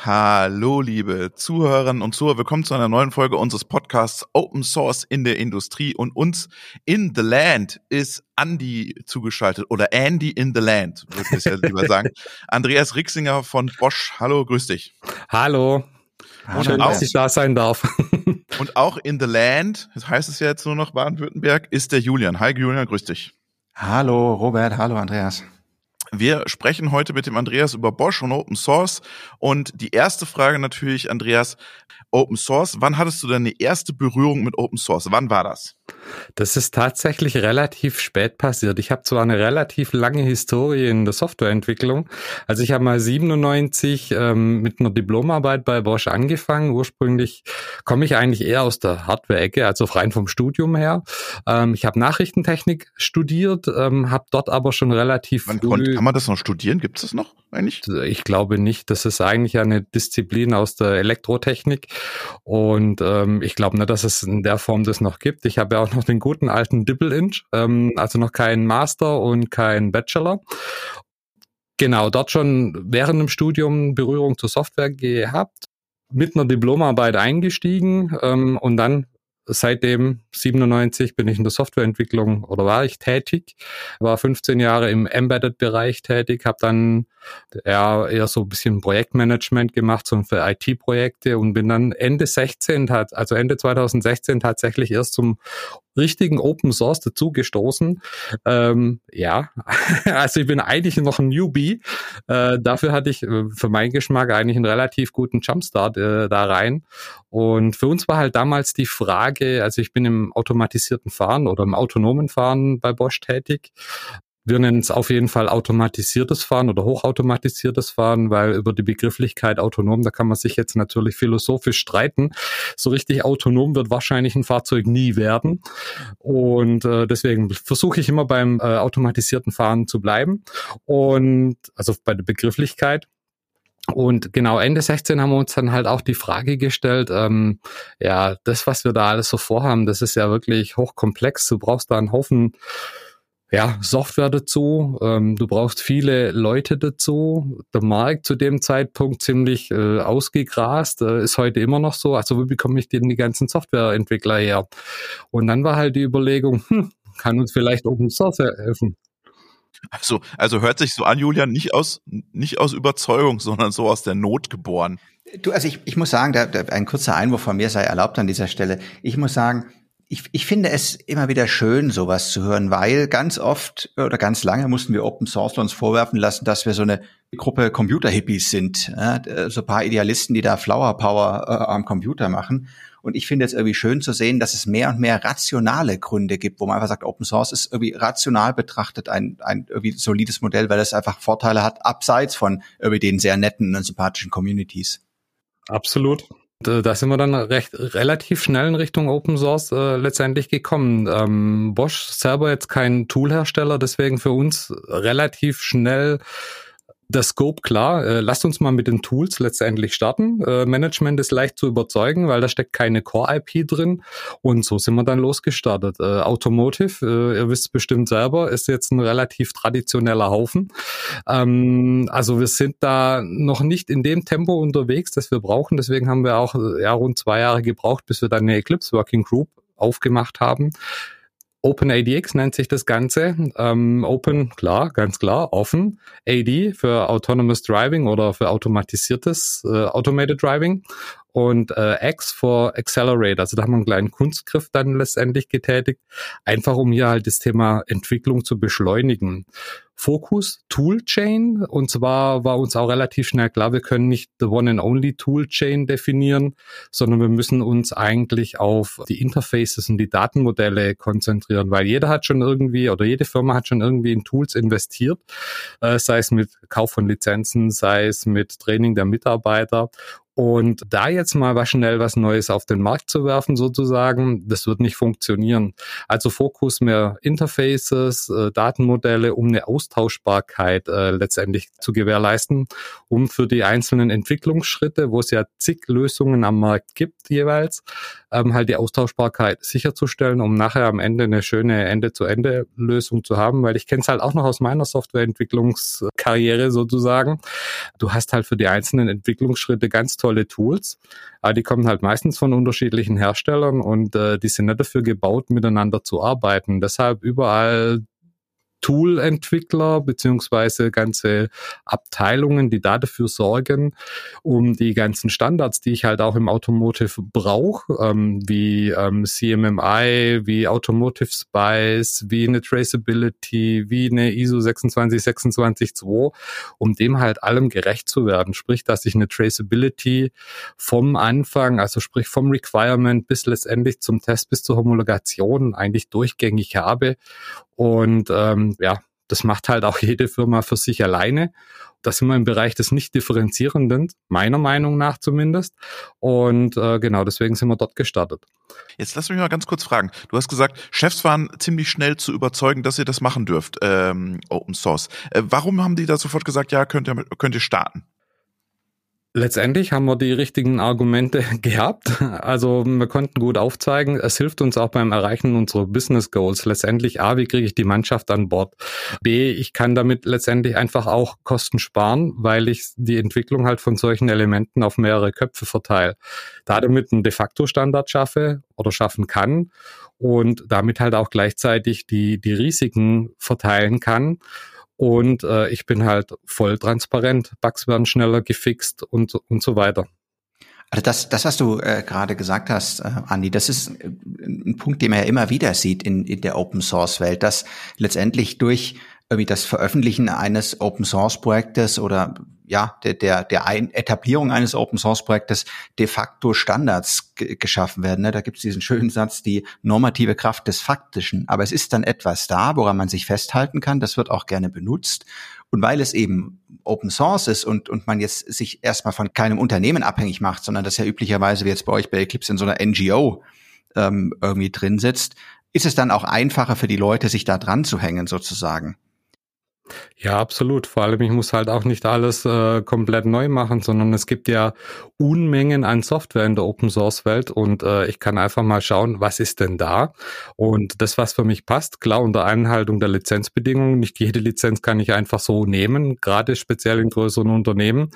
Hallo, liebe Zuhörerinnen und Zuhörer. Willkommen zu einer neuen Folge unseres Podcasts Open Source in der Industrie. Und uns in the Land ist Andy zugeschaltet oder Andy in the Land, würde ich ja lieber sagen. Andreas Rixinger von Bosch. Hallo, grüß dich. Hallo. Schön, dass ich da sein darf. und auch in the Land, das heißt es ja jetzt nur noch Baden-Württemberg, ist der Julian. Hi, Julian, grüß dich. Hallo, Robert. Hallo, Andreas. Wir sprechen heute mit dem Andreas über Bosch und Open Source. Und die erste Frage natürlich, Andreas, Open Source. Wann hattest du deine erste Berührung mit Open Source? Wann war das? Das ist tatsächlich relativ spät passiert. Ich habe zwar eine relativ lange Historie in der Softwareentwicklung. Also ich habe mal 97 ähm, mit einer Diplomarbeit bei Bosch angefangen. Ursprünglich komme ich eigentlich eher aus der Hardware-Ecke, also rein vom Studium her. Ähm, ich habe Nachrichtentechnik studiert, ähm, habe dort aber schon relativ Man früh... Kann man das noch studieren? Gibt es das noch eigentlich? Ich glaube nicht. Das ist eigentlich eine Disziplin aus der Elektrotechnik. Und ähm, ich glaube nicht, dass es in der Form das noch gibt. Ich habe ja auch noch den guten alten Dibble-Inch, ähm, also noch kein Master und kein Bachelor. Genau, dort schon während dem Studium Berührung zur Software gehabt, mit einer Diplomarbeit eingestiegen ähm, und dann seitdem 97 bin ich in der Softwareentwicklung oder war ich tätig, war 15 Jahre im Embedded-Bereich tätig, habe dann ja, eher so ein bisschen Projektmanagement gemacht, so für IT-Projekte und bin dann Ende 16, also Ende 2016 tatsächlich erst zum richtigen Open Source dazugestoßen. Ähm, ja, also ich bin eigentlich noch ein Newbie. Äh, dafür hatte ich äh, für meinen Geschmack eigentlich einen relativ guten Jumpstart äh, da rein. Und für uns war halt damals die Frage, also ich bin im automatisierten Fahren oder im autonomen Fahren bei Bosch tätig wir nennen es auf jeden Fall automatisiertes Fahren oder hochautomatisiertes Fahren, weil über die Begrifflichkeit autonom, da kann man sich jetzt natürlich philosophisch streiten. So richtig autonom wird wahrscheinlich ein Fahrzeug nie werden. Und äh, deswegen versuche ich immer beim äh, automatisierten Fahren zu bleiben. Und also bei der Begrifflichkeit. Und genau Ende 16 haben wir uns dann halt auch die Frage gestellt, ähm, ja, das, was wir da alles so vorhaben, das ist ja wirklich hochkomplex. Du brauchst da einen Haufen ja, Software dazu, ähm, du brauchst viele Leute dazu. Der Markt zu dem Zeitpunkt ziemlich äh, ausgegrast, äh, ist heute immer noch so. Also wie bekomme ich denn die ganzen Softwareentwickler her? Und dann war halt die Überlegung, hm, kann uns vielleicht Open Source helfen. Also, also hört sich so an, Julian, nicht aus, nicht aus Überzeugung, sondern so aus der Not geboren. Du, also ich, ich muss sagen, da, da, ein kurzer Einwurf von mir sei erlaubt an dieser Stelle. Ich muss sagen, ich, ich finde es immer wieder schön, sowas zu hören, weil ganz oft oder ganz lange mussten wir Open Source uns vorwerfen lassen, dass wir so eine Gruppe Computer-Hippies sind. Ja, so ein paar Idealisten, die da Flower Power äh, am Computer machen. Und ich finde es irgendwie schön zu sehen, dass es mehr und mehr rationale Gründe gibt, wo man einfach sagt, Open Source ist irgendwie rational betrachtet ein, ein irgendwie solides Modell, weil es einfach Vorteile hat, abseits von irgendwie den sehr netten und sympathischen Communities. Absolut. Da sind wir dann recht relativ schnell in Richtung Open Source äh, letztendlich gekommen. Ähm, Bosch selber jetzt kein Toolhersteller, deswegen für uns relativ schnell der Scope klar. Äh, lasst uns mal mit den Tools letztendlich starten. Äh, Management ist leicht zu überzeugen, weil da steckt keine Core-IP drin. Und so sind wir dann losgestartet. Äh, Automotive, äh, ihr wisst bestimmt selber, ist jetzt ein relativ traditioneller Haufen. Ähm, also wir sind da noch nicht in dem Tempo unterwegs, das wir brauchen. Deswegen haben wir auch ja, rund zwei Jahre gebraucht, bis wir dann eine Eclipse Working Group aufgemacht haben. OpenADX nennt sich das Ganze. Ähm, Open, klar, ganz klar, offen. AD für Autonomous Driving oder für automatisiertes äh, Automated Driving und äh, X for Accelerate. Also da haben wir einen kleinen Kunstgriff dann letztendlich getätigt, einfach um hier halt das Thema Entwicklung zu beschleunigen. Fokus Toolchain. Und zwar war uns auch relativ schnell klar, wir können nicht the one and only Toolchain definieren, sondern wir müssen uns eigentlich auf die Interfaces und die Datenmodelle konzentrieren, weil jeder hat schon irgendwie oder jede Firma hat schon irgendwie in Tools investiert, äh, sei es mit Kauf von Lizenzen, sei es mit Training der Mitarbeiter. Und da jetzt mal was schnell was Neues auf den Markt zu werfen, sozusagen, das wird nicht funktionieren. Also Fokus mehr Interfaces, äh, Datenmodelle, um eine Austauschbarkeit äh, letztendlich zu gewährleisten, um für die einzelnen Entwicklungsschritte, wo es ja zig Lösungen am Markt gibt jeweils, ähm, halt die Austauschbarkeit sicherzustellen, um nachher am Ende eine schöne Ende-zu-Ende-Lösung zu haben, weil ich kenne es halt auch noch aus meiner Softwareentwicklungskarriere sozusagen. Du hast halt für die einzelnen Entwicklungsschritte ganz toll tolle Tools, aber die kommen halt meistens von unterschiedlichen Herstellern und äh, die sind nicht dafür gebaut, miteinander zu arbeiten. Deshalb überall Tool-Entwickler beziehungsweise ganze Abteilungen, die da dafür sorgen, um die ganzen Standards, die ich halt auch im Automotive brauche, ähm, wie ähm, CMMI, wie Automotive Spice, wie eine Traceability, wie eine ISO 26262, um dem halt allem gerecht zu werden. Sprich, dass ich eine Traceability vom Anfang, also sprich vom Requirement bis letztendlich zum Test bis zur Homologation eigentlich durchgängig habe und ähm, ja, das macht halt auch jede Firma für sich alleine. Da sind wir im Bereich des nicht differenzierenden, meiner Meinung nach zumindest. Und äh, genau deswegen sind wir dort gestartet. Jetzt lass mich mal ganz kurz fragen. Du hast gesagt, Chefs waren ziemlich schnell zu überzeugen, dass ihr das machen dürft, ähm, Open Source. Äh, warum haben die da sofort gesagt, ja, könnt ihr, könnt ihr starten? Letztendlich haben wir die richtigen Argumente gehabt. Also wir konnten gut aufzeigen, es hilft uns auch beim Erreichen unserer Business Goals. Letztendlich A, wie kriege ich die Mannschaft an Bord? B, ich kann damit letztendlich einfach auch Kosten sparen, weil ich die Entwicklung halt von solchen Elementen auf mehrere Köpfe verteile. Da damit einen de facto Standard schaffe oder schaffen kann und damit halt auch gleichzeitig die, die Risiken verteilen kann und äh, ich bin halt voll transparent. Bugs werden schneller gefixt und, und so weiter. Also das, das, was du äh, gerade gesagt hast, äh, Andi, das ist äh, ein Punkt, den man ja immer wieder sieht in, in der Open Source Welt, dass letztendlich durch irgendwie das Veröffentlichen eines Open Source Projektes oder ja, der, der, der Ein Etablierung eines Open Source Projektes de facto Standards geschaffen werden. Ne? Da gibt es diesen schönen Satz, die normative Kraft des Faktischen. Aber es ist dann etwas da, woran man sich festhalten kann. Das wird auch gerne benutzt. Und weil es eben Open Source ist und, und man jetzt sich erstmal von keinem Unternehmen abhängig macht, sondern das ja üblicherweise wie jetzt bei euch bei Eclipse in so einer NGO ähm, irgendwie drin sitzt, ist es dann auch einfacher für die Leute, sich da dran zu hängen sozusagen. Ja, absolut. Vor allem, ich muss halt auch nicht alles äh, komplett neu machen, sondern es gibt ja Unmengen an Software in der Open Source Welt und äh, ich kann einfach mal schauen, was ist denn da? Und das, was für mich passt, klar unter Einhaltung der Lizenzbedingungen. Nicht jede Lizenz kann ich einfach so nehmen, gerade speziell in größeren Unternehmen.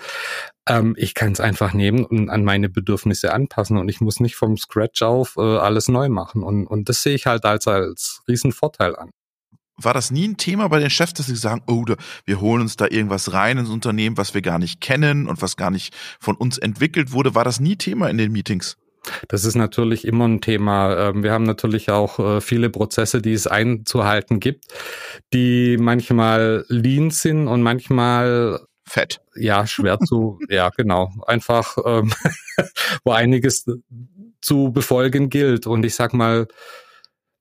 Ähm, ich kann es einfach nehmen und an meine Bedürfnisse anpassen und ich muss nicht vom Scratch auf äh, alles neu machen. Und, und das sehe ich halt als, als Riesenvorteil an war das nie ein Thema bei den Chefs, dass sie sagen, oh, wir holen uns da irgendwas rein ins Unternehmen, was wir gar nicht kennen und was gar nicht von uns entwickelt wurde? War das nie Thema in den Meetings? Das ist natürlich immer ein Thema. Ähm, wir haben natürlich auch äh, viele Prozesse, die es einzuhalten gibt, die manchmal lean sind und manchmal fett. Ja, schwer zu, ja, genau. Einfach, ähm, wo einiges zu befolgen gilt. Und ich sag mal,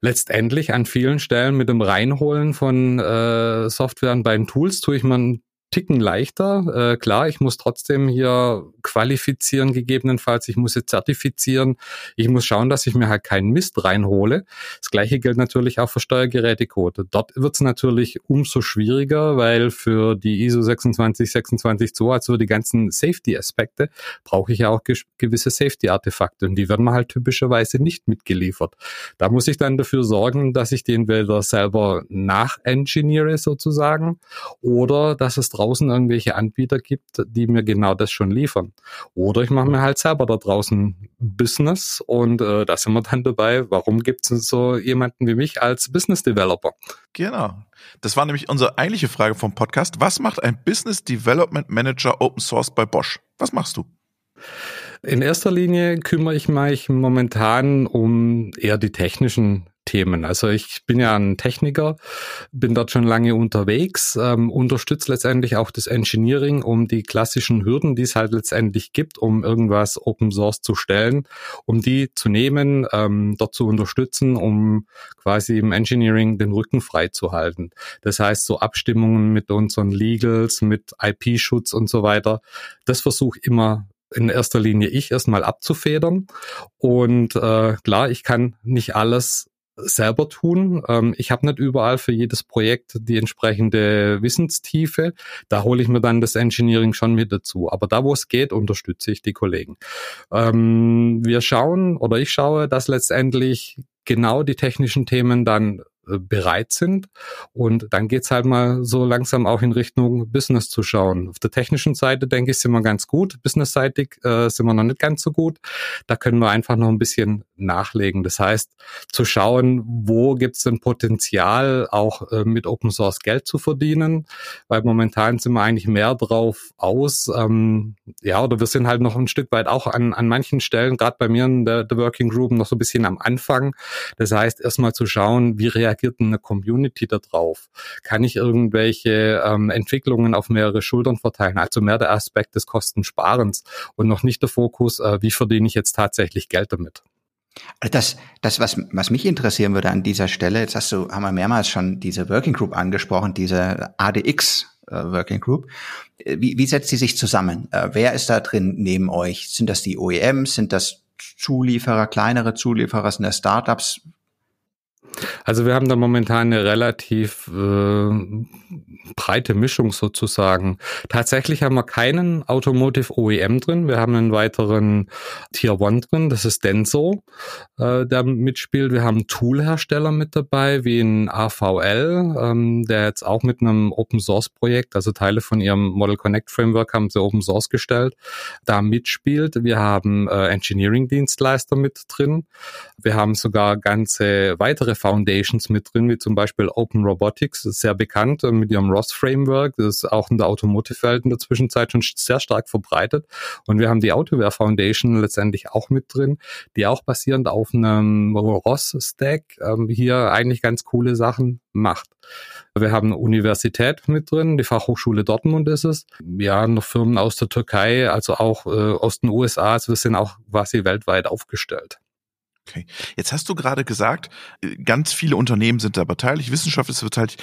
letztendlich an vielen Stellen mit dem Reinholen von äh, Software bei den Tools tue ich man Ticken leichter. Äh, klar, ich muss trotzdem hier qualifizieren gegebenenfalls. Ich muss jetzt zertifizieren. Ich muss schauen, dass ich mir halt keinen Mist reinhole. Das gleiche gilt natürlich auch für Steuergerätecode. Dort wird es natürlich umso schwieriger, weil für die ISO 26262, also die ganzen Safety-Aspekte, brauche ich ja auch gewisse Safety-Artefakte und die werden mir halt typischerweise nicht mitgeliefert. Da muss ich dann dafür sorgen, dass ich den entweder selber nach-engineere sozusagen oder dass es draußen irgendwelche Anbieter gibt, die mir genau das schon liefern. Oder ich mache mir halt selber da draußen Business und äh, da sind wir dann dabei, warum gibt es so jemanden wie mich als Business Developer? Genau. Das war nämlich unsere eigentliche Frage vom Podcast. Was macht ein Business Development Manager Open Source bei Bosch? Was machst du? In erster Linie kümmere ich mich momentan um eher die technischen Themen. Also ich bin ja ein Techniker, bin dort schon lange unterwegs, ähm, unterstütze letztendlich auch das Engineering, um die klassischen Hürden, die es halt letztendlich gibt, um irgendwas Open Source zu stellen, um die zu nehmen, ähm, dort zu unterstützen, um quasi im Engineering den Rücken frei zu halten. Das heißt, so Abstimmungen mit unseren Legals, mit IP-Schutz und so weiter, das versuche immer in erster Linie ich erstmal abzufedern. Und äh, klar, ich kann nicht alles selber tun. Ähm, ich habe nicht überall für jedes Projekt die entsprechende Wissenstiefe. Da hole ich mir dann das Engineering schon mit dazu. Aber da, wo es geht, unterstütze ich die Kollegen. Ähm, wir schauen oder ich schaue, dass letztendlich genau die technischen Themen dann bereit sind. Und dann geht's halt mal so langsam auch in Richtung Business zu schauen. Auf der technischen Seite, denke ich, sind wir ganz gut. Businessseitig äh, sind wir noch nicht ganz so gut. Da können wir einfach noch ein bisschen nachlegen. Das heißt, zu schauen, wo gibt's denn Potenzial, auch äh, mit Open Source Geld zu verdienen. Weil momentan sind wir eigentlich mehr drauf aus. Ähm, ja, oder wir sind halt noch ein Stück weit auch an, an manchen Stellen, gerade bei mir in der, der Working Group, noch so ein bisschen am Anfang. Das heißt, erstmal zu schauen, wie reagiert reagiert eine Community darauf? Kann ich irgendwelche ähm, Entwicklungen auf mehrere Schultern verteilen? Also mehr der Aspekt des Kostensparens und noch nicht der Fokus, äh, wie verdiene ich jetzt tatsächlich Geld damit? Das, das was, was mich interessieren würde an dieser Stelle, jetzt hast du, haben wir mehrmals schon diese Working Group angesprochen, diese ADX äh, Working Group. Äh, wie, wie setzt sie sich zusammen? Äh, wer ist da drin neben euch? Sind das die OEMs? Sind das Zulieferer, kleinere Zulieferer? Sind das Startups? Also wir haben da momentan eine relativ äh, breite Mischung sozusagen. Tatsächlich haben wir keinen Automotive OEM drin. Wir haben einen weiteren Tier One drin, das ist Denso, äh, der mitspielt. Wir haben Toolhersteller mit dabei, wie ein AVL, ähm, der jetzt auch mit einem Open Source Projekt, also Teile von ihrem Model Connect Framework haben sie Open Source gestellt, da mitspielt. Wir haben äh, Engineering Dienstleister mit drin. Wir haben sogar ganze weitere Foundations mit drin, wie zum Beispiel Open Robotics, ist sehr bekannt äh, mit ihrem ROS Framework. Das ist auch in der Automotive-Welt in der Zwischenzeit schon sehr stark verbreitet. Und wir haben die Autoware Foundation letztendlich auch mit drin, die auch basierend auf einem ROS-Stack ähm, hier eigentlich ganz coole Sachen macht. Wir haben eine Universität mit drin, die Fachhochschule Dortmund ist es. Ja, noch Firmen aus der Türkei, also auch äh, aus den USA. Also wir sind auch quasi weltweit aufgestellt. Okay. Jetzt hast du gerade gesagt, äh, ganz viele Unternehmen sind da beteiligt, Wissenschaft ist beteiligt.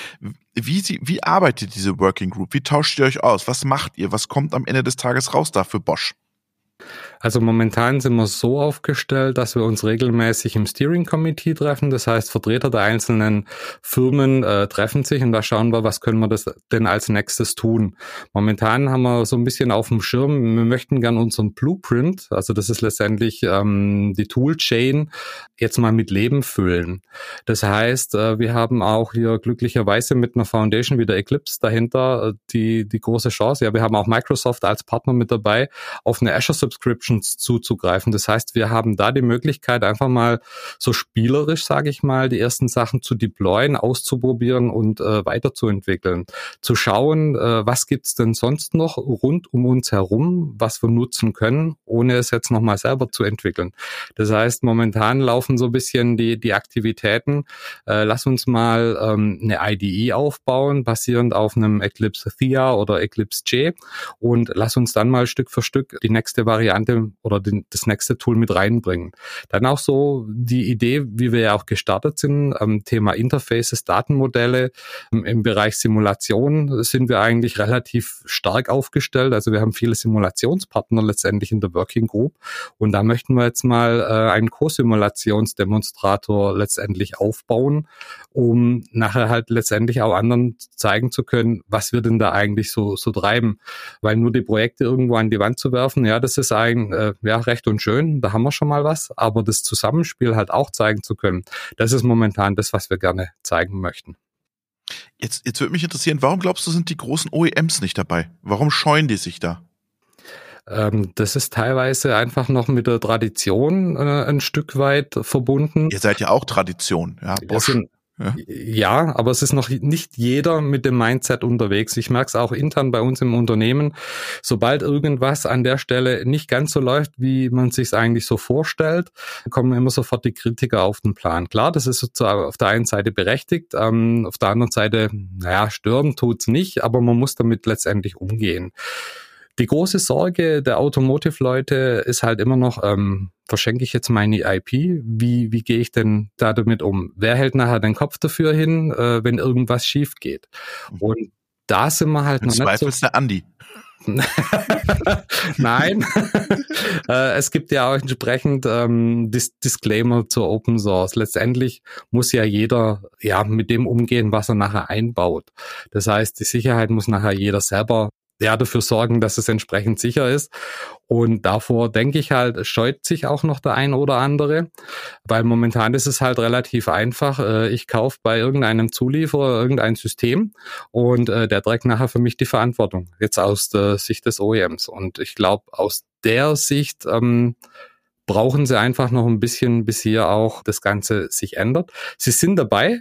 Wie, sie, wie arbeitet diese Working Group? Wie tauscht ihr euch aus? Was macht ihr? Was kommt am Ende des Tages raus da für Bosch? Also momentan sind wir so aufgestellt, dass wir uns regelmäßig im Steering Committee treffen. Das heißt, Vertreter der einzelnen Firmen äh, treffen sich und da schauen wir, was können wir das denn als nächstes tun. Momentan haben wir so ein bisschen auf dem Schirm, wir möchten gern unseren Blueprint, also das ist letztendlich ähm, die Toolchain, jetzt mal mit Leben füllen. Das heißt, äh, wir haben auch hier glücklicherweise mit einer Foundation wie der Eclipse dahinter äh, die, die große Chance. Ja, wir haben auch Microsoft als Partner mit dabei, auf eine Azure Subscriptions zuzugreifen. Das heißt, wir haben da die Möglichkeit, einfach mal so spielerisch, sage ich mal, die ersten Sachen zu deployen, auszuprobieren und äh, weiterzuentwickeln. Zu schauen, äh, was gibt's denn sonst noch rund um uns herum, was wir nutzen können, ohne es jetzt nochmal selber zu entwickeln. Das heißt, momentan laufen so ein bisschen die, die Aktivitäten. Äh, lass uns mal ähm, eine IDE aufbauen, basierend auf einem Eclipse Thea oder Eclipse J und lass uns dann mal Stück für Stück die nächste Variante oder den, das nächste Tool mit reinbringen. Dann auch so die Idee, wie wir ja auch gestartet sind, ähm, Thema Interfaces, Datenmodelle. Im, Im Bereich Simulation sind wir eigentlich relativ stark aufgestellt. Also wir haben viele Simulationspartner letztendlich in der Working Group und da möchten wir jetzt mal äh, einen Co-Simulationsdemonstrator letztendlich aufbauen, um nachher halt letztendlich auch anderen zeigen zu können, was wir denn da eigentlich so, so treiben. Weil nur die Projekte irgendwo an die Wand zu werfen, ja, das ist ein, äh, ja, recht und schön, da haben wir schon mal was, aber das Zusammenspiel halt auch zeigen zu können, das ist momentan das, was wir gerne zeigen möchten. Jetzt, jetzt würde mich interessieren, warum glaubst du, sind die großen OEMs nicht dabei? Warum scheuen die sich da? Ähm, das ist teilweise einfach noch mit der Tradition äh, ein Stück weit verbunden. Ihr seid ja auch Tradition, ja. Bosch. Sind, ja. ja, aber es ist noch nicht jeder mit dem Mindset unterwegs. Ich merke es auch intern bei uns im Unternehmen. Sobald irgendwas an der Stelle nicht ganz so läuft, wie man sich eigentlich so vorstellt, kommen immer sofort die Kritiker auf den Plan. Klar, das ist auf der einen Seite berechtigt, ähm, auf der anderen Seite, naja, stören tut's nicht, aber man muss damit letztendlich umgehen. Die große Sorge der Automotive-Leute ist halt immer noch, ähm, verschenke ich jetzt meine IP? Wie, wie gehe ich denn da damit um? Wer hält nachher den Kopf dafür hin, äh, wenn irgendwas schief geht? Mhm. Und da sind wir halt Im noch Zweifel nicht so, ist der Andi. Nein, äh, es gibt ja auch entsprechend ähm, Dis Disclaimer zur Open Source. Letztendlich muss ja jeder ja mit dem umgehen, was er nachher einbaut. Das heißt, die Sicherheit muss nachher jeder selber ja, dafür sorgen, dass es entsprechend sicher ist. Und davor denke ich halt, scheut sich auch noch der ein oder andere, weil momentan ist es halt relativ einfach. Äh, ich kaufe bei irgendeinem Zulieferer irgendein System und äh, der trägt nachher für mich die Verantwortung, jetzt aus der Sicht des OEMs. Und ich glaube, aus der Sicht ähm, brauchen sie einfach noch ein bisschen, bis hier auch das Ganze sich ändert. Sie sind dabei,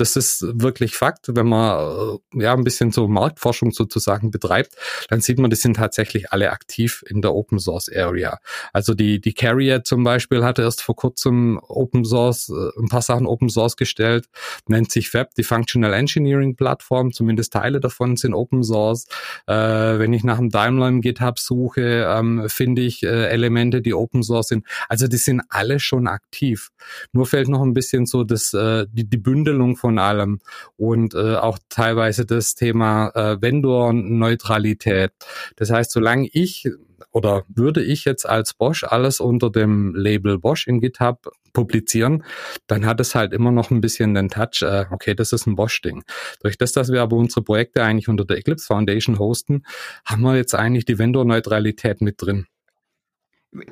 das ist wirklich Fakt. Wenn man äh, ja ein bisschen so Marktforschung sozusagen betreibt, dann sieht man, die sind tatsächlich alle aktiv in der Open Source Area. Also die, die Carrier zum Beispiel hatte erst vor kurzem Open Source, äh, ein paar Sachen Open Source gestellt, nennt sich Web, die Functional Engineering Plattform, zumindest Teile davon sind Open Source. Äh, wenn ich nach einem Daimler im GitHub suche, ähm, finde ich äh, Elemente, die Open Source sind. Also die sind alle schon aktiv. Nur fällt noch ein bisschen so das, äh, die, die Bündelung von von allem und äh, auch teilweise das Thema äh, Vendor-Neutralität. Das heißt, solange ich oder würde ich jetzt als Bosch alles unter dem Label Bosch in GitHub publizieren, dann hat es halt immer noch ein bisschen den Touch, äh, okay, das ist ein Bosch-Ding. Durch das, dass wir aber unsere Projekte eigentlich unter der Eclipse Foundation hosten, haben wir jetzt eigentlich die Vendor-Neutralität mit drin.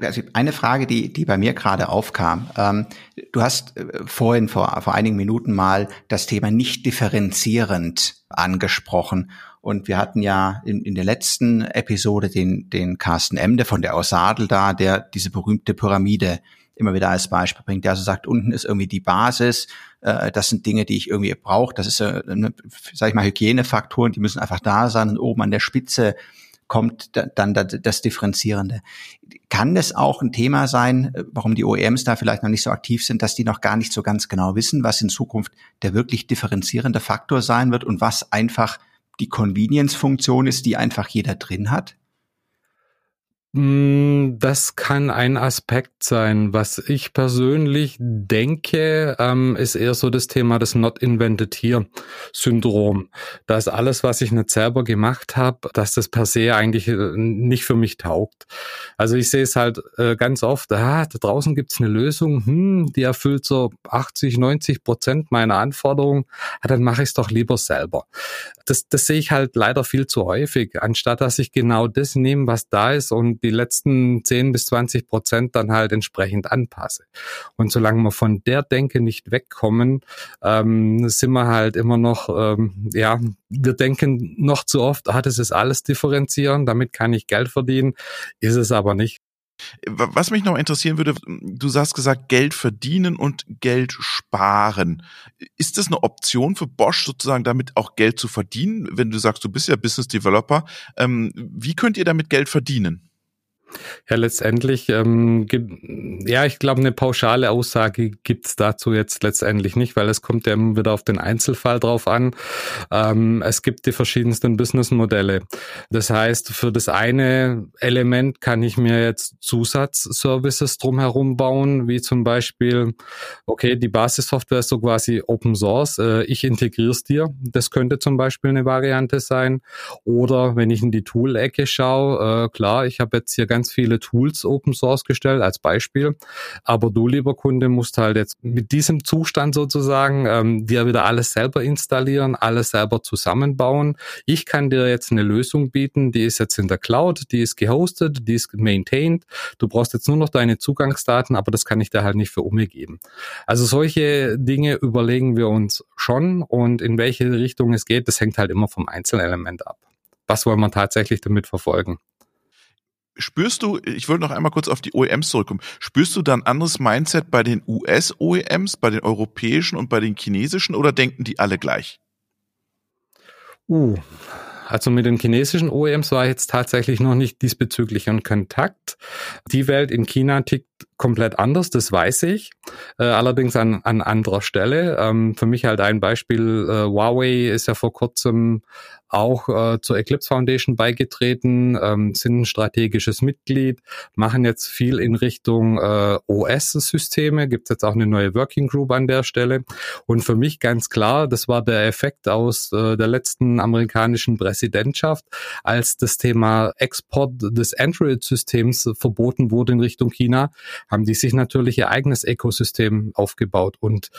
Also eine Frage, die, die bei mir gerade aufkam. Ähm, du hast äh, vorhin vor, vor einigen Minuten mal das Thema nicht differenzierend angesprochen. Und wir hatten ja in, in der letzten Episode den, den Carsten Emde von der Ausadel da, der diese berühmte Pyramide immer wieder als Beispiel bringt, der also sagt, unten ist irgendwie die Basis, äh, das sind Dinge, die ich irgendwie brauche, das ist, äh, sag ich mal, Hygienefaktoren, die müssen einfach da sein und oben an der Spitze kommt dann das Differenzierende. Kann das auch ein Thema sein, warum die OEMs da vielleicht noch nicht so aktiv sind, dass die noch gar nicht so ganz genau wissen, was in Zukunft der wirklich differenzierende Faktor sein wird und was einfach die Convenience-Funktion ist, die einfach jeder drin hat? Mm, das kann ein Aspekt sein. Was ich persönlich denke, ähm, ist eher so das Thema des Not Invented Here Syndrom. Dass alles, was ich nicht selber gemacht habe, dass das per se eigentlich äh, nicht für mich taugt. Also ich sehe es halt äh, ganz oft, ah, da draußen gibt's eine Lösung, hm, die erfüllt so 80, 90 Prozent meiner Anforderungen, ja, dann mache ich es doch lieber selber. Das, das sehe ich halt leider viel zu häufig, anstatt dass ich genau das nehme, was da ist und die letzten 10 bis 20 Prozent dann halt entsprechend anpasse. Und solange wir von der Denke nicht wegkommen, ähm, sind wir halt immer noch, ähm, ja, wir denken noch zu oft, ah, das ist alles differenzieren, damit kann ich Geld verdienen, ist es aber nicht. Was mich noch interessieren würde, du hast gesagt, Geld verdienen und Geld sparen. Ist das eine Option für Bosch sozusagen damit auch Geld zu verdienen? Wenn du sagst, du bist ja Business Developer, ähm, wie könnt ihr damit Geld verdienen? Ja, letztendlich, ähm, ja, ich glaube, eine pauschale Aussage gibt's dazu jetzt letztendlich nicht, weil es kommt ja immer wieder auf den Einzelfall drauf an. Ähm, es gibt die verschiedensten Businessmodelle. Das heißt, für das eine Element kann ich mir jetzt Zusatzservices drumherum bauen, wie zum Beispiel, okay, die Basissoftware ist so quasi Open Source, äh, ich integriere es dir. Das könnte zum Beispiel eine Variante sein. Oder wenn ich in die Tool-Ecke schaue, äh, klar, ich habe jetzt hier ganz ganz viele Tools Open Source gestellt als Beispiel. Aber du, lieber Kunde, musst halt jetzt mit diesem Zustand sozusagen ähm, dir wieder alles selber installieren, alles selber zusammenbauen. Ich kann dir jetzt eine Lösung bieten, die ist jetzt in der Cloud, die ist gehostet, die ist maintained. Du brauchst jetzt nur noch deine Zugangsdaten, aber das kann ich dir halt nicht für Umme geben. Also solche Dinge überlegen wir uns schon und in welche Richtung es geht, das hängt halt immer vom Einzelelement ab. Was wollen wir tatsächlich damit verfolgen? Spürst du, ich wollte noch einmal kurz auf die OEMs zurückkommen, spürst du dann anderes Mindset bei den US-OEMs, bei den europäischen und bei den chinesischen oder denken die alle gleich? Uh, also mit den chinesischen OEMs war ich jetzt tatsächlich noch nicht diesbezüglich in Kontakt. Die Welt in China tickt komplett anders, das weiß ich. Äh, allerdings an, an anderer Stelle. Ähm, für mich halt ein Beispiel, äh, Huawei ist ja vor kurzem auch äh, zur Eclipse Foundation beigetreten, ähm, sind ein strategisches Mitglied, machen jetzt viel in Richtung äh, OS-Systeme, gibt jetzt auch eine neue Working Group an der Stelle. Und für mich ganz klar, das war der Effekt aus äh, der letzten amerikanischen Präsidentschaft, als das Thema Export des Android-Systems verboten wurde in Richtung China, haben die sich natürlich ihr eigenes Ökosystem aufgebaut und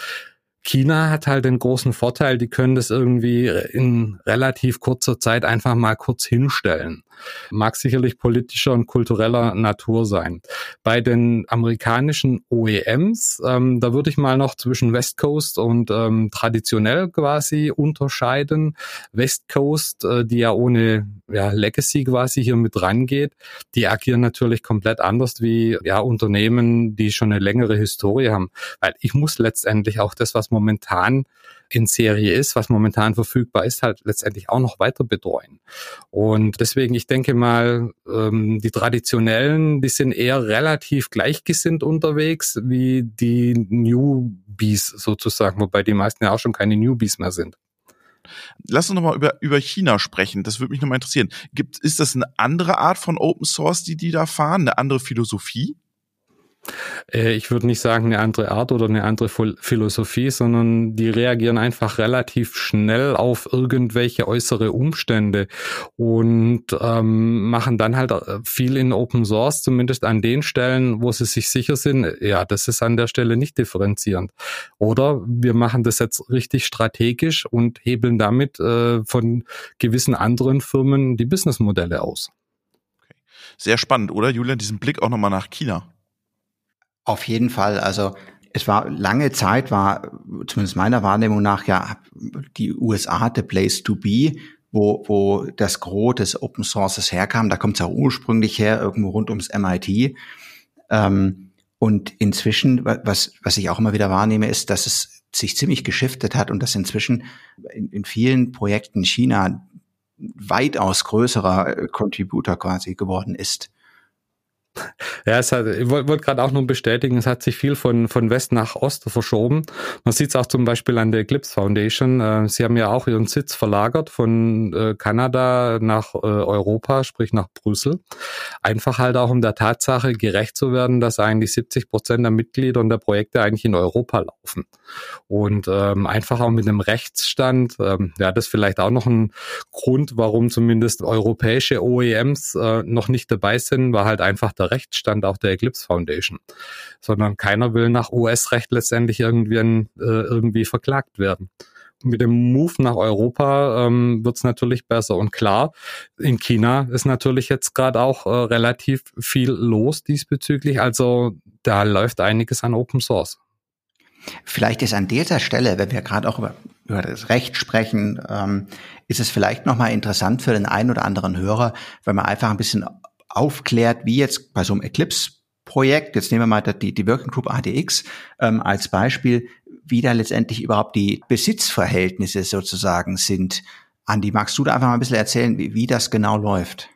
China hat halt den großen Vorteil, die können das irgendwie in relativ kurzer Zeit einfach mal kurz hinstellen. Mag sicherlich politischer und kultureller Natur sein. Bei den amerikanischen OEMs, ähm, da würde ich mal noch zwischen West Coast und ähm, traditionell quasi unterscheiden. West Coast, äh, die ja ohne ja, Legacy quasi hier mit rangeht, die agieren natürlich komplett anders wie ja, Unternehmen, die schon eine längere Historie haben. Weil ich muss letztendlich auch das, was momentan in Serie ist, was momentan verfügbar ist, halt letztendlich auch noch weiter betreuen. Und deswegen, ich denke mal, ähm, die traditionellen, die sind eher relativ gleichgesinnt unterwegs wie die Newbies sozusagen, wobei die meisten ja auch schon keine Newbies mehr sind. Lass uns nochmal über, über China sprechen. Das würde mich nochmal interessieren. Gibt, ist das eine andere Art von Open Source, die die da fahren? Eine andere Philosophie? Äh, ich würde nicht sagen eine andere Art oder eine andere Philosophie, sondern die reagieren einfach relativ schnell auf irgendwelche äußere Umstände und ähm, machen dann halt äh, viel in Open Source, zumindest an den Stellen, wo sie sich sicher sind, ja, das ist an der Stelle nicht differenzierend. Oder wir machen das jetzt richtig strategisch und hebeln damit äh, von gewissen anderen Firmen die Businessmodelle aus. Sehr spannend, oder Julian, diesen Blick auch nochmal nach China. Auf jeden Fall. Also es war lange Zeit, war zumindest meiner Wahrnehmung nach ja die USA the place to be, wo, wo das Gros des Open Sources herkam. Da kommt es ja ursprünglich her, irgendwo rund ums MIT. Ähm, und inzwischen, was, was ich auch immer wieder wahrnehme, ist, dass es sich ziemlich geschiftet hat und dass inzwischen in, in vielen Projekten China weitaus größerer Contributor quasi geworden ist. Ja, es hat, ich wollte wollt gerade auch nur bestätigen, es hat sich viel von, von West nach Ost verschoben. Man sieht es auch zum Beispiel an der Eclipse Foundation. Äh, sie haben ja auch ihren Sitz verlagert von äh, Kanada nach äh, Europa, sprich nach Brüssel. Einfach halt auch um der Tatsache gerecht zu werden, dass eigentlich 70 Prozent der Mitglieder und der Projekte eigentlich in Europa laufen. Und ähm, einfach auch mit einem Rechtsstand, ähm, ja, das ist vielleicht auch noch ein Grund, warum zumindest europäische OEMs äh, noch nicht dabei sind, war halt einfach der Rechtsstand auch der Eclipse Foundation, sondern keiner will nach US-Recht letztendlich irgendwie, äh, irgendwie verklagt werden mit dem Move nach Europa ähm, wird es natürlich besser. Und klar, in China ist natürlich jetzt gerade auch äh, relativ viel los diesbezüglich. Also da läuft einiges an Open Source. Vielleicht ist an dieser Stelle, wenn wir gerade auch über, über das Recht sprechen, ähm, ist es vielleicht nochmal interessant für den einen oder anderen Hörer, wenn man einfach ein bisschen aufklärt, wie jetzt bei so einem Eclipse-Projekt, jetzt nehmen wir mal die, die Working Group ADX ähm, als Beispiel, wie da letztendlich überhaupt die Besitzverhältnisse sozusagen sind. Andi, magst du da einfach mal ein bisschen erzählen, wie, wie das genau läuft?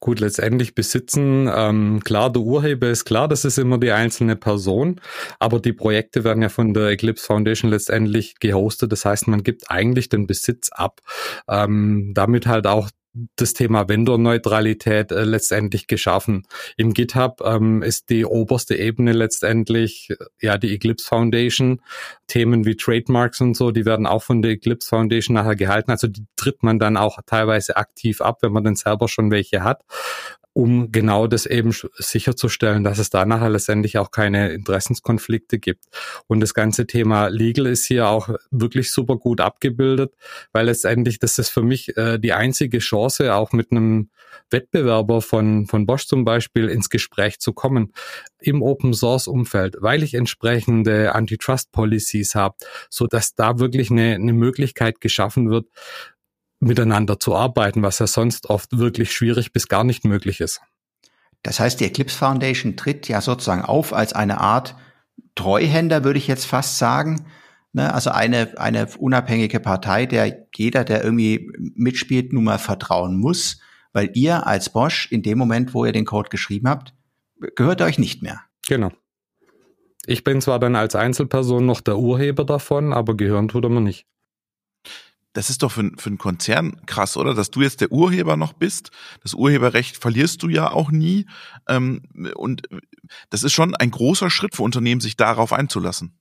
Gut, letztendlich besitzen, ähm, klar, der Urheber ist klar, das ist immer die einzelne Person, aber die Projekte werden ja von der Eclipse Foundation letztendlich gehostet. Das heißt, man gibt eigentlich den Besitz ab, ähm, damit halt auch das Thema Vendor-Neutralität äh, letztendlich geschaffen. Im GitHub ähm, ist die oberste Ebene letztendlich ja die Eclipse Foundation. Themen wie Trademarks und so, die werden auch von der Eclipse Foundation nachher gehalten. Also die tritt man dann auch teilweise aktiv ab, wenn man dann selber schon welche hat um genau das eben sicherzustellen, dass es da nachher letztendlich auch keine Interessenskonflikte gibt. Und das ganze Thema Legal ist hier auch wirklich super gut abgebildet, weil letztendlich das ist für mich äh, die einzige Chance, auch mit einem Wettbewerber von, von Bosch zum Beispiel ins Gespräch zu kommen im Open Source Umfeld, weil ich entsprechende Antitrust Policies habe, so dass da wirklich eine, eine Möglichkeit geschaffen wird, miteinander zu arbeiten, was ja sonst oft wirklich schwierig bis gar nicht möglich ist. Das heißt, die Eclipse Foundation tritt ja sozusagen auf als eine Art Treuhänder, würde ich jetzt fast sagen. Ne? Also eine, eine unabhängige Partei, der jeder, der irgendwie mitspielt, nun mal vertrauen muss, weil ihr als Bosch in dem Moment, wo ihr den Code geschrieben habt, gehört euch nicht mehr. Genau. Ich bin zwar dann als Einzelperson noch der Urheber davon, aber gehören tut er mir nicht. Das ist doch für, für einen Konzern krass, oder? Dass du jetzt der Urheber noch bist. Das Urheberrecht verlierst du ja auch nie. Ähm, und das ist schon ein großer Schritt für Unternehmen, sich darauf einzulassen.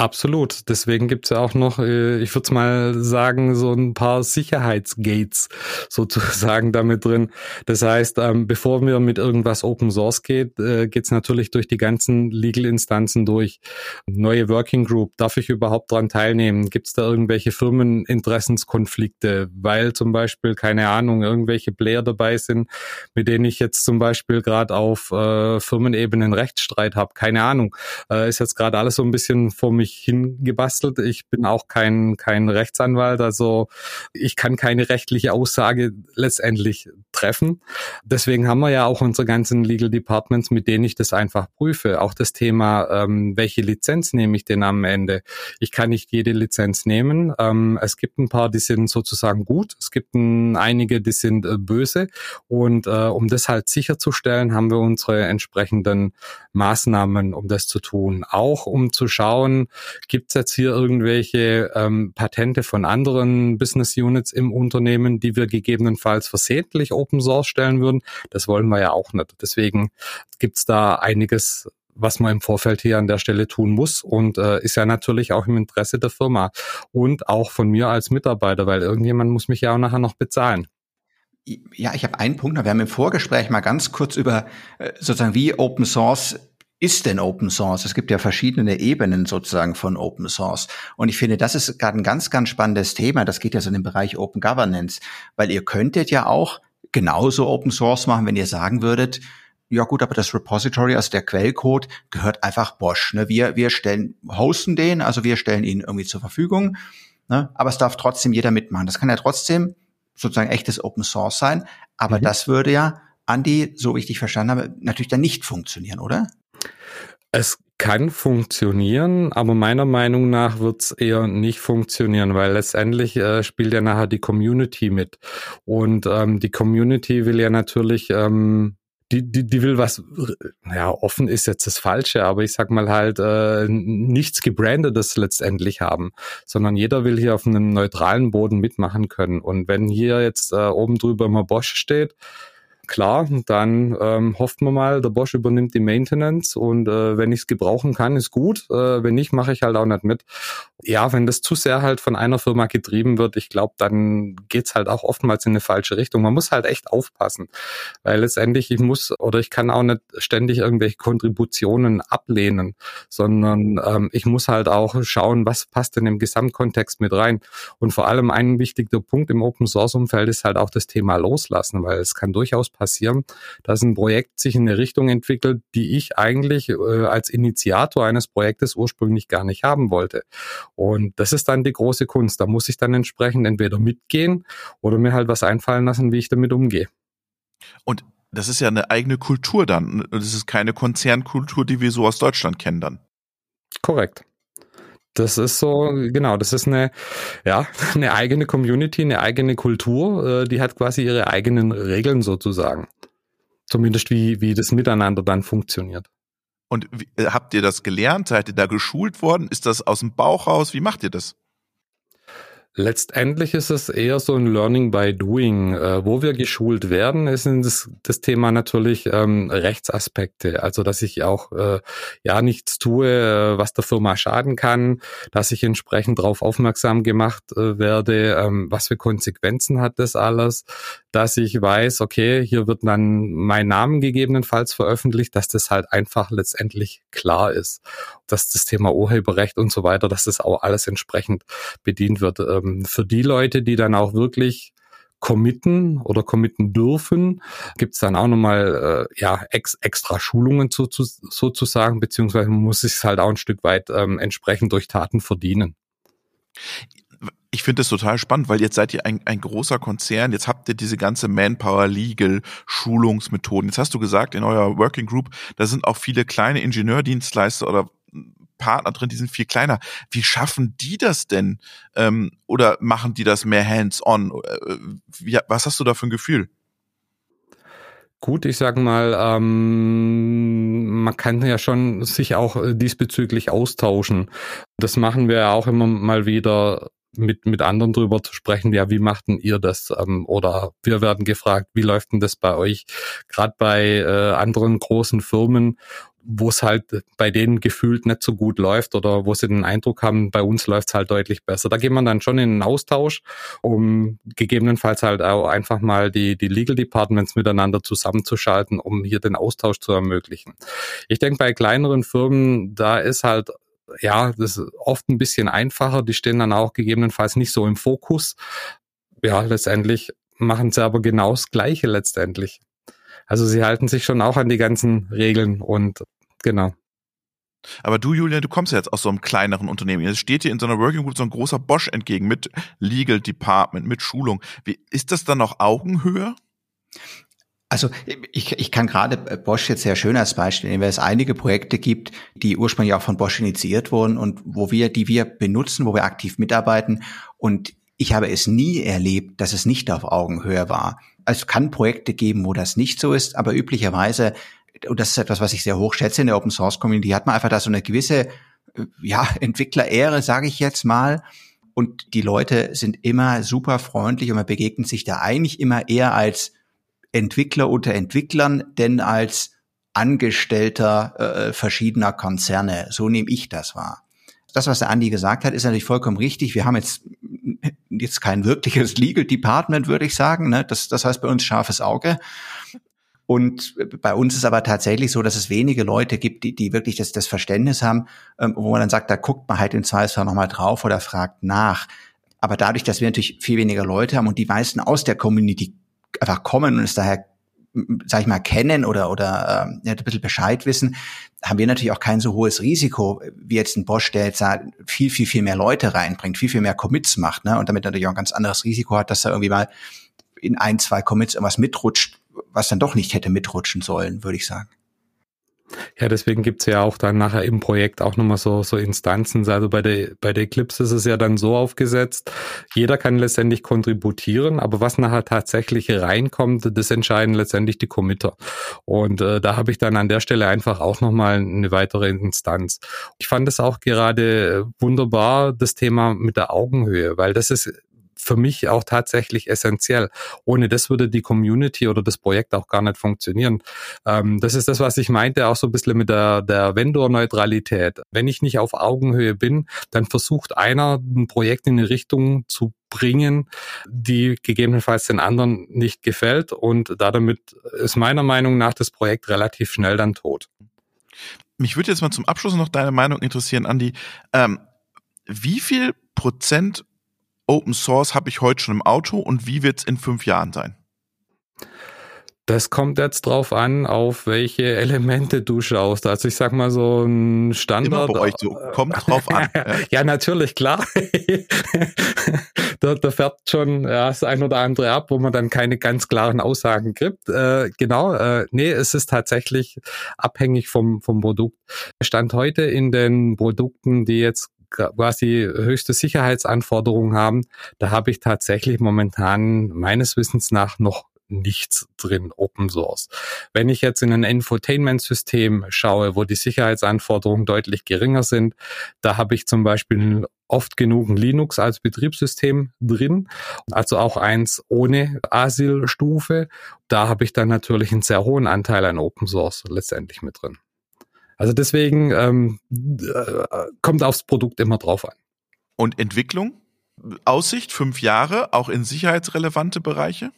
Absolut. Deswegen gibt's ja auch noch, äh, ich würde mal sagen, so ein paar Sicherheitsgates sozusagen damit drin. Das heißt, ähm, bevor wir mit irgendwas Open Source geht, äh, geht's natürlich durch die ganzen Legal-Instanzen durch. Neue Working Group, darf ich überhaupt dran teilnehmen? Gibt's da irgendwelche Firmeninteressenskonflikte, weil zum Beispiel, keine Ahnung, irgendwelche Player dabei sind, mit denen ich jetzt zum Beispiel gerade auf äh, Firmenebene einen Rechtsstreit habe? Keine Ahnung. Ist jetzt gerade alles so ein bisschen vor mich mich hingebastelt. Ich bin auch kein, kein Rechtsanwalt, also ich kann keine rechtliche Aussage letztendlich treffen. Deswegen haben wir ja auch unsere ganzen Legal Departments, mit denen ich das einfach prüfe. Auch das Thema, ähm, welche Lizenz nehme ich denn am Ende? Ich kann nicht jede Lizenz nehmen. Ähm, es gibt ein paar, die sind sozusagen gut. Es gibt ein, einige, die sind äh, böse. Und äh, um das halt sicherzustellen, haben wir unsere entsprechenden Maßnahmen, um das zu tun. Auch um zu schauen, Gibt es jetzt hier irgendwelche ähm, Patente von anderen Business Units im Unternehmen, die wir gegebenenfalls versehentlich Open Source stellen würden? Das wollen wir ja auch nicht. Deswegen gibt es da einiges was man im Vorfeld hier an der Stelle tun muss und äh, ist ja natürlich auch im Interesse der Firma und auch von mir als Mitarbeiter, weil irgendjemand muss mich ja auch nachher noch bezahlen. Ja, ich habe einen Punkt. Wir haben im Vorgespräch mal ganz kurz über äh, sozusagen wie Open Source ist denn Open Source? Es gibt ja verschiedene Ebenen sozusagen von Open Source. Und ich finde, das ist gerade ein ganz, ganz spannendes Thema. Das geht ja so in den Bereich Open Governance, weil ihr könntet ja auch genauso Open Source machen, wenn ihr sagen würdet, ja gut, aber das Repository, also der Quellcode, gehört einfach Bosch. Ne? Wir, wir stellen, hosten den, also wir stellen ihn irgendwie zur Verfügung. Ne? Aber es darf trotzdem jeder mitmachen. Das kann ja trotzdem sozusagen echtes Open Source sein. Aber mhm. das würde ja, Andi, so wie ich dich verstanden habe, natürlich dann nicht funktionieren, oder? Es kann funktionieren, aber meiner Meinung nach wird es eher nicht funktionieren, weil letztendlich äh, spielt ja nachher die Community mit. Und ähm, die Community will ja natürlich, ähm, die, die, die will was, ja, offen ist jetzt das Falsche, aber ich sag mal halt, äh, nichts gebrandetes letztendlich haben, sondern jeder will hier auf einem neutralen Boden mitmachen können. Und wenn hier jetzt äh, oben drüber immer Bosch steht, klar, dann ähm, hofft man mal, der Bosch übernimmt die Maintenance und äh, wenn ich es gebrauchen kann, ist gut. Äh, wenn nicht, mache ich halt auch nicht mit. Ja, wenn das zu sehr halt von einer Firma getrieben wird, ich glaube, dann geht's halt auch oftmals in eine falsche Richtung. Man muss halt echt aufpassen, weil letztendlich ich muss oder ich kann auch nicht ständig irgendwelche Kontributionen ablehnen, sondern ähm, ich muss halt auch schauen, was passt denn im Gesamtkontext mit rein. Und vor allem ein wichtiger Punkt im Open Source Umfeld ist halt auch das Thema Loslassen, weil es kann durchaus passieren, dass ein Projekt sich in eine Richtung entwickelt, die ich eigentlich äh, als Initiator eines Projektes ursprünglich gar nicht haben wollte. Und das ist dann die große Kunst. Da muss ich dann entsprechend entweder mitgehen oder mir halt was einfallen lassen, wie ich damit umgehe. Und das ist ja eine eigene Kultur dann. Das ist keine Konzernkultur, die wir so aus Deutschland kennen dann. Korrekt. Das ist so, genau, das ist eine, ja, eine eigene Community, eine eigene Kultur, äh, die hat quasi ihre eigenen Regeln sozusagen. Zumindest wie, wie das Miteinander dann funktioniert. Und wie, äh, habt ihr das gelernt? Seid ihr da geschult worden? Ist das aus dem Bauch raus? Wie macht ihr das? Letztendlich ist es eher so ein Learning by Doing. Äh, wo wir geschult werden, ist das, das Thema natürlich ähm, Rechtsaspekte. Also, dass ich auch äh, ja nichts tue, äh, was der Firma schaden kann, dass ich entsprechend darauf aufmerksam gemacht äh, werde, ähm, was für Konsequenzen hat das alles, dass ich weiß, okay, hier wird dann mein Name gegebenenfalls veröffentlicht, dass das halt einfach letztendlich klar ist, dass das Thema Urheberrecht und so weiter, dass das auch alles entsprechend bedient wird ähm, für die Leute, die dann auch wirklich committen oder committen dürfen, gibt es dann auch nochmal äh, ja, ex, extra Schulungen zu, zu, sozusagen, beziehungsweise man muss sich halt auch ein Stück weit ähm, entsprechend durch Taten verdienen. Ich finde das total spannend, weil jetzt seid ihr ein, ein großer Konzern, jetzt habt ihr diese ganze Manpower Legal Schulungsmethoden. Jetzt hast du gesagt, in eurer Working Group, da sind auch viele kleine Ingenieurdienstleister oder Partner drin, die sind viel kleiner. Wie schaffen die das denn? Ähm, oder machen die das mehr hands-on? Äh, was hast du da für ein Gefühl? Gut, ich sag mal, ähm, man kann ja schon sich auch äh, diesbezüglich austauschen. Das machen wir ja auch immer mal wieder mit, mit anderen drüber zu sprechen, ja, wie macht denn ihr das? Ähm, oder wir werden gefragt, wie läuft denn das bei euch? Gerade bei äh, anderen großen Firmen, wo es halt bei denen gefühlt nicht so gut läuft oder wo sie den Eindruck haben, bei uns läuft es halt deutlich besser. Da geht man dann schon in einen Austausch, um gegebenenfalls halt auch einfach mal die, die Legal Departments miteinander zusammenzuschalten, um hier den Austausch zu ermöglichen. Ich denke, bei kleineren Firmen, da ist halt ja, das ist oft ein bisschen einfacher. Die stehen dann auch gegebenenfalls nicht so im Fokus. Ja, letztendlich machen sie aber genau das Gleiche letztendlich. Also sie halten sich schon auch an die ganzen Regeln und genau. Aber du, Julian, du kommst ja jetzt aus so einem kleineren Unternehmen. Jetzt steht dir in so einer Working Group so ein großer Bosch entgegen mit Legal Department, mit Schulung. Wie, ist das dann noch Augenhöhe? Also ich, ich kann gerade Bosch jetzt sehr schön als Beispiel nehmen, weil es einige Projekte gibt, die ursprünglich auch von Bosch initiiert wurden und wo wir, die wir benutzen, wo wir aktiv mitarbeiten. Und ich habe es nie erlebt, dass es nicht auf Augenhöhe war. Es kann Projekte geben, wo das nicht so ist, aber üblicherweise, und das ist etwas, was ich sehr hoch schätze in der Open Source Community, hat man einfach da so eine gewisse, ja, Entwicklerehre, sage ich jetzt mal. Und die Leute sind immer super freundlich und man begegnet sich da eigentlich immer eher als Entwickler unter Entwicklern, denn als Angestellter äh, verschiedener Konzerne. So nehme ich das wahr. Das, was der Andi gesagt hat, ist natürlich vollkommen richtig. Wir haben jetzt jetzt kein wirkliches Legal Department, würde ich sagen. Ne? Das, das heißt bei uns scharfes Auge. Und bei uns ist aber tatsächlich so, dass es wenige Leute gibt, die, die wirklich das, das Verständnis haben, ähm, wo man dann sagt, da guckt man halt in Zweifelsfall nochmal drauf oder fragt nach. Aber dadurch, dass wir natürlich viel weniger Leute haben und die meisten aus der Community einfach kommen und es daher sag ich mal, kennen oder, oder äh, ein bisschen Bescheid wissen, haben wir natürlich auch kein so hohes Risiko, wie jetzt ein Bosch, der jetzt da viel, viel, viel mehr Leute reinbringt, viel, viel mehr Commits macht, ne? Und damit natürlich auch ein ganz anderes Risiko hat, dass er irgendwie mal in ein, zwei Commits irgendwas mitrutscht, was dann doch nicht hätte mitrutschen sollen, würde ich sagen. Ja, deswegen gibt's ja auch dann nachher im Projekt auch nochmal so, so Instanzen. Also bei der, bei der Eclipse ist es ja dann so aufgesetzt, jeder kann letztendlich kontributieren, aber was nachher tatsächlich reinkommt, das entscheiden letztendlich die Committer. Und äh, da habe ich dann an der Stelle einfach auch nochmal eine weitere Instanz. Ich fand es auch gerade wunderbar, das Thema mit der Augenhöhe, weil das ist für mich auch tatsächlich essentiell. Ohne das würde die Community oder das Projekt auch gar nicht funktionieren. Ähm, das ist das, was ich meinte, auch so ein bisschen mit der, der Vendor-Neutralität. Wenn ich nicht auf Augenhöhe bin, dann versucht einer ein Projekt in eine Richtung zu bringen, die gegebenenfalls den anderen nicht gefällt und damit ist meiner Meinung nach das Projekt relativ schnell dann tot. Mich würde jetzt mal zum Abschluss noch deine Meinung interessieren, Andi. Ähm, wie viel Prozent Open Source habe ich heute schon im Auto und wie wird es in fünf Jahren sein? Das kommt jetzt drauf an, auf welche Elemente du schaust. Also ich sag mal so ein Standard. Immer bei euch so. Kommt drauf an. ja, natürlich, klar. da, da fährt schon ja, das ein oder andere ab, wo man dann keine ganz klaren Aussagen gibt. Äh, genau, äh, nee, es ist tatsächlich abhängig vom, vom Produkt. Stand heute in den Produkten, die jetzt quasi höchste Sicherheitsanforderungen haben, da habe ich tatsächlich momentan meines Wissens nach noch nichts drin Open Source. Wenn ich jetzt in ein Infotainment-System schaue, wo die Sicherheitsanforderungen deutlich geringer sind, da habe ich zum Beispiel oft genug Linux als Betriebssystem drin, also auch eins ohne Asyl-Stufe. Da habe ich dann natürlich einen sehr hohen Anteil an Open Source letztendlich mit drin. Also deswegen ähm, äh, kommt aufs Produkt immer drauf an. Und Entwicklung? Aussicht, fünf Jahre, auch in sicherheitsrelevante Bereiche?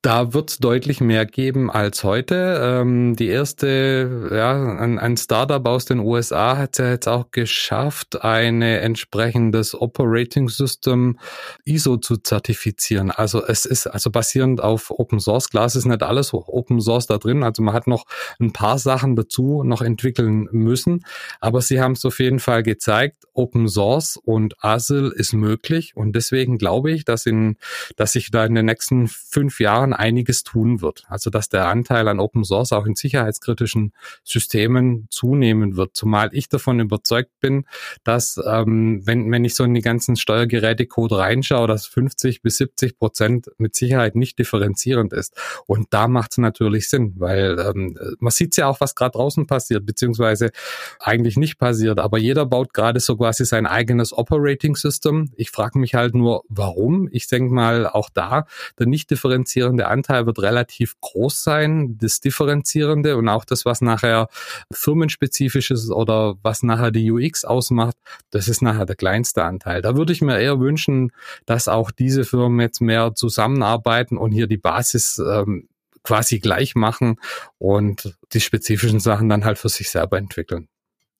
Da wird es deutlich mehr geben als heute. Ähm, die erste, ja, ein, ein Startup aus den USA hat es ja jetzt auch geschafft, ein entsprechendes Operating System ISO zu zertifizieren. Also es ist also basierend auf Open Source. Klar, es ist nicht alles Open Source da drin. Also man hat noch ein paar Sachen dazu noch entwickeln müssen. Aber sie haben es auf jeden Fall gezeigt, Open Source und ASIL ist möglich. Und deswegen glaube ich, dass in, dass sich da in den nächsten fünf Jahren schon einiges tun wird. Also dass der Anteil an Open Source auch in sicherheitskritischen Systemen zunehmen wird. Zumal ich davon überzeugt bin, dass ähm, wenn, wenn ich so in die ganzen Steuergerätecode reinschaue, dass 50 bis 70 Prozent mit Sicherheit nicht differenzierend ist. Und da macht es natürlich Sinn, weil ähm, man sieht ja auch, was gerade draußen passiert, beziehungsweise eigentlich nicht passiert. Aber jeder baut gerade so quasi sein eigenes Operating System. Ich frage mich halt nur, warum? Ich denke mal, auch da, der nicht differenzierende Anteil wird relativ groß sein, das differenzierende und auch das, was nachher firmenspezifisches oder was nachher die UX ausmacht, das ist nachher der kleinste Anteil. Da würde ich mir eher wünschen, dass auch diese Firmen jetzt mehr zusammenarbeiten und hier die Basis ähm, quasi gleich machen und die spezifischen Sachen dann halt für sich selber entwickeln.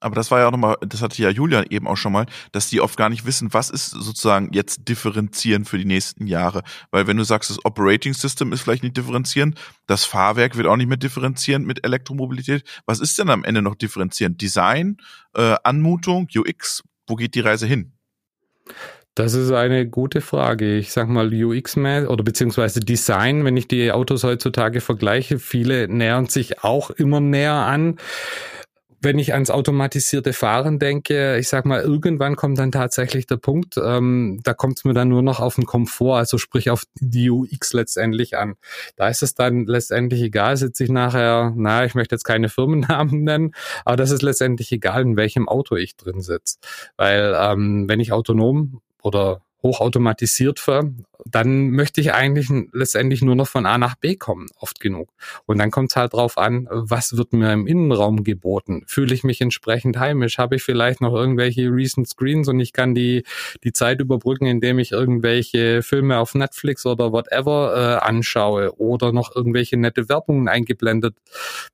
Aber das war ja auch nochmal, das hatte ja Julian eben auch schon mal, dass die oft gar nicht wissen, was ist sozusagen jetzt differenzieren für die nächsten Jahre. Weil wenn du sagst, das Operating System ist vielleicht nicht differenzierend, das Fahrwerk wird auch nicht mehr differenzierend mit Elektromobilität. Was ist denn am Ende noch differenzierend? Design, äh, Anmutung, UX, wo geht die Reise hin? Das ist eine gute Frage. Ich sag mal UX oder beziehungsweise Design, wenn ich die Autos heutzutage vergleiche, viele nähern sich auch immer näher an wenn ich ans automatisierte Fahren denke, ich sag mal, irgendwann kommt dann tatsächlich der Punkt, ähm, da kommt es mir dann nur noch auf den Komfort, also sprich auf die UX letztendlich an. Da ist es dann letztendlich egal, sitze ich nachher, na, ich möchte jetzt keine Firmennamen nennen, aber das ist letztendlich egal, in welchem Auto ich drin sitze. Weil ähm, wenn ich autonom oder hochautomatisiert fahre, dann möchte ich eigentlich letztendlich nur noch von A nach B kommen, oft genug. Und dann kommt es halt drauf an, was wird mir im Innenraum geboten? Fühle ich mich entsprechend heimisch? Habe ich vielleicht noch irgendwelche Recent Screens und ich kann die, die Zeit überbrücken, indem ich irgendwelche Filme auf Netflix oder whatever äh, anschaue oder noch irgendwelche nette Werbungen eingeblendet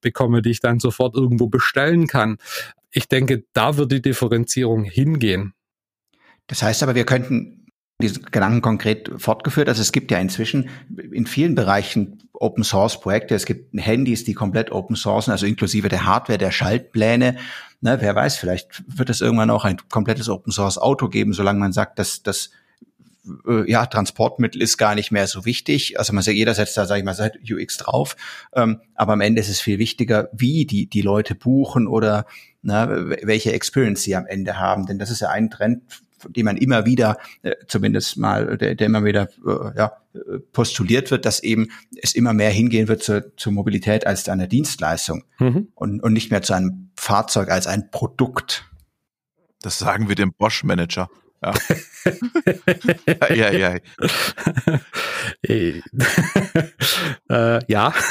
bekomme, die ich dann sofort irgendwo bestellen kann. Ich denke, da wird die Differenzierung hingehen. Das heißt aber, wir könnten diese Gedanken konkret fortgeführt. Also es gibt ja inzwischen in vielen Bereichen Open Source Projekte. Es gibt Handys, die komplett Open Sourcen, also inklusive der Hardware, der Schaltpläne. Ne, wer weiß, vielleicht wird es irgendwann auch ein komplettes Open Source Auto geben, solange man sagt, dass das äh, ja, Transportmittel ist gar nicht mehr so wichtig. Also man sagt, jeder setzt da, sage ich mal, seit UX drauf. Ähm, aber am Ende ist es viel wichtiger, wie die, die Leute buchen oder na, welche Experience sie am Ende haben. Denn das ist ja ein Trend, die man immer wieder, äh, zumindest mal, der, der immer wieder äh, ja, postuliert wird, dass eben es immer mehr hingehen wird zur, zur Mobilität als zu einer Dienstleistung mhm. und, und nicht mehr zu einem Fahrzeug als ein Produkt. Das sagen wir dem Bosch-Manager. Ja. ja, ja, ja. äh, ja.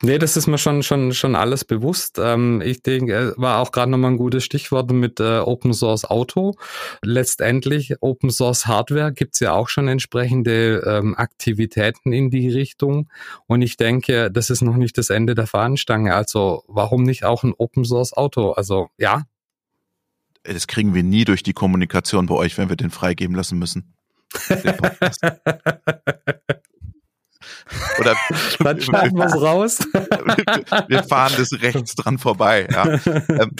Nee, das ist mir schon, schon, schon alles bewusst. Ähm, ich denke, war auch gerade nochmal ein gutes Stichwort mit äh, Open Source Auto. Letztendlich Open Source Hardware gibt's ja auch schon entsprechende ähm, Aktivitäten in die Richtung. Und ich denke, das ist noch nicht das Ende der Fahnenstange. Also warum nicht auch ein Open Source Auto? Also ja. Das kriegen wir nie durch die Kommunikation bei euch, wenn wir den freigeben lassen müssen. Oder dann schneiden wir es raus. wir fahren das rechts dran vorbei. Ja. Ähm,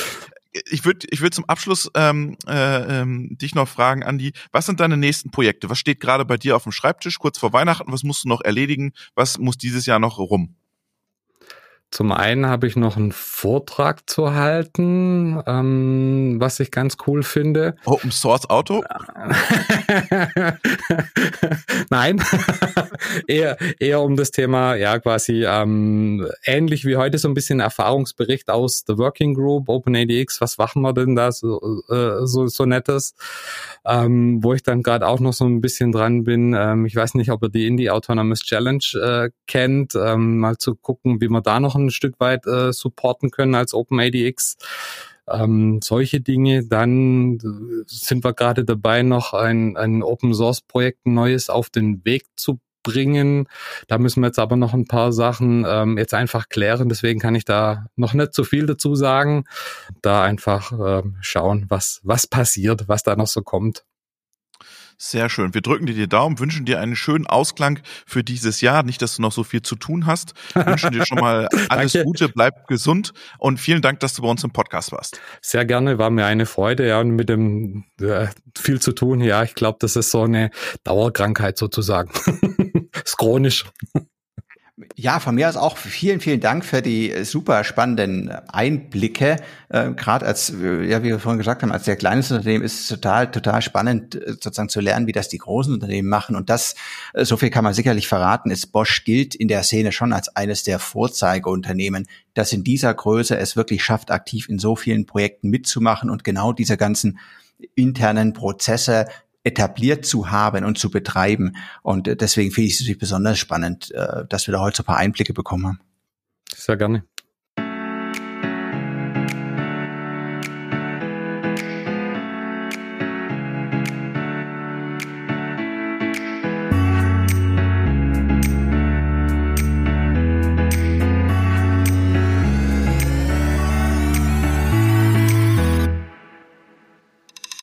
ich würde ich würd zum Abschluss ähm, äh, ähm, dich noch fragen, Andi, was sind deine nächsten Projekte? Was steht gerade bei dir auf dem Schreibtisch kurz vor Weihnachten? Was musst du noch erledigen? Was muss dieses Jahr noch rum? Zum einen habe ich noch einen Vortrag zu halten, ähm, was ich ganz cool finde. Open Source Auto? Nein, eher, eher um das Thema, ja, quasi ähm, ähnlich wie heute so ein bisschen Erfahrungsbericht aus The Working Group, OpenADX, was machen wir denn da so, äh, so, so nettes? Ähm, wo ich dann gerade auch noch so ein bisschen dran bin. Ähm, ich weiß nicht, ob ihr die Indie Autonomous Challenge äh, kennt, ähm, mal zu gucken, wie man da noch ein Stück weit äh, supporten können als OpenADX. Ähm, solche Dinge. Dann äh, sind wir gerade dabei, noch ein, ein Open Source Projekt Neues auf den Weg zu bringen. Da müssen wir jetzt aber noch ein paar Sachen ähm, jetzt einfach klären. Deswegen kann ich da noch nicht so viel dazu sagen. Da einfach ähm, schauen, was, was passiert, was da noch so kommt. Sehr schön. Wir drücken dir die Daumen, wünschen dir einen schönen Ausklang für dieses Jahr. Nicht, dass du noch so viel zu tun hast. Wünschen dir schon mal alles Gute, bleib gesund und vielen Dank, dass du bei uns im Podcast warst. Sehr gerne, war mir eine Freude, ja, und mit dem äh, viel zu tun. Ja, ich glaube, das ist so eine Dauerkrankheit sozusagen. ist chronisch. Ja, von mir aus auch vielen, vielen Dank für die äh, super spannenden Einblicke. Äh, Gerade als, äh, ja, wie wir vorhin gesagt haben, als sehr kleines Unternehmen ist es total, total spannend, äh, sozusagen zu lernen, wie das die großen Unternehmen machen. Und das, so viel kann man sicherlich verraten, ist Bosch gilt in der Szene schon als eines der Vorzeigeunternehmen, das in dieser Größe es wirklich schafft, aktiv in so vielen Projekten mitzumachen und genau diese ganzen internen Prozesse etabliert zu haben und zu betreiben. Und deswegen finde ich es besonders spannend, äh, dass wir da heute so ein paar Einblicke bekommen haben. Sehr gerne.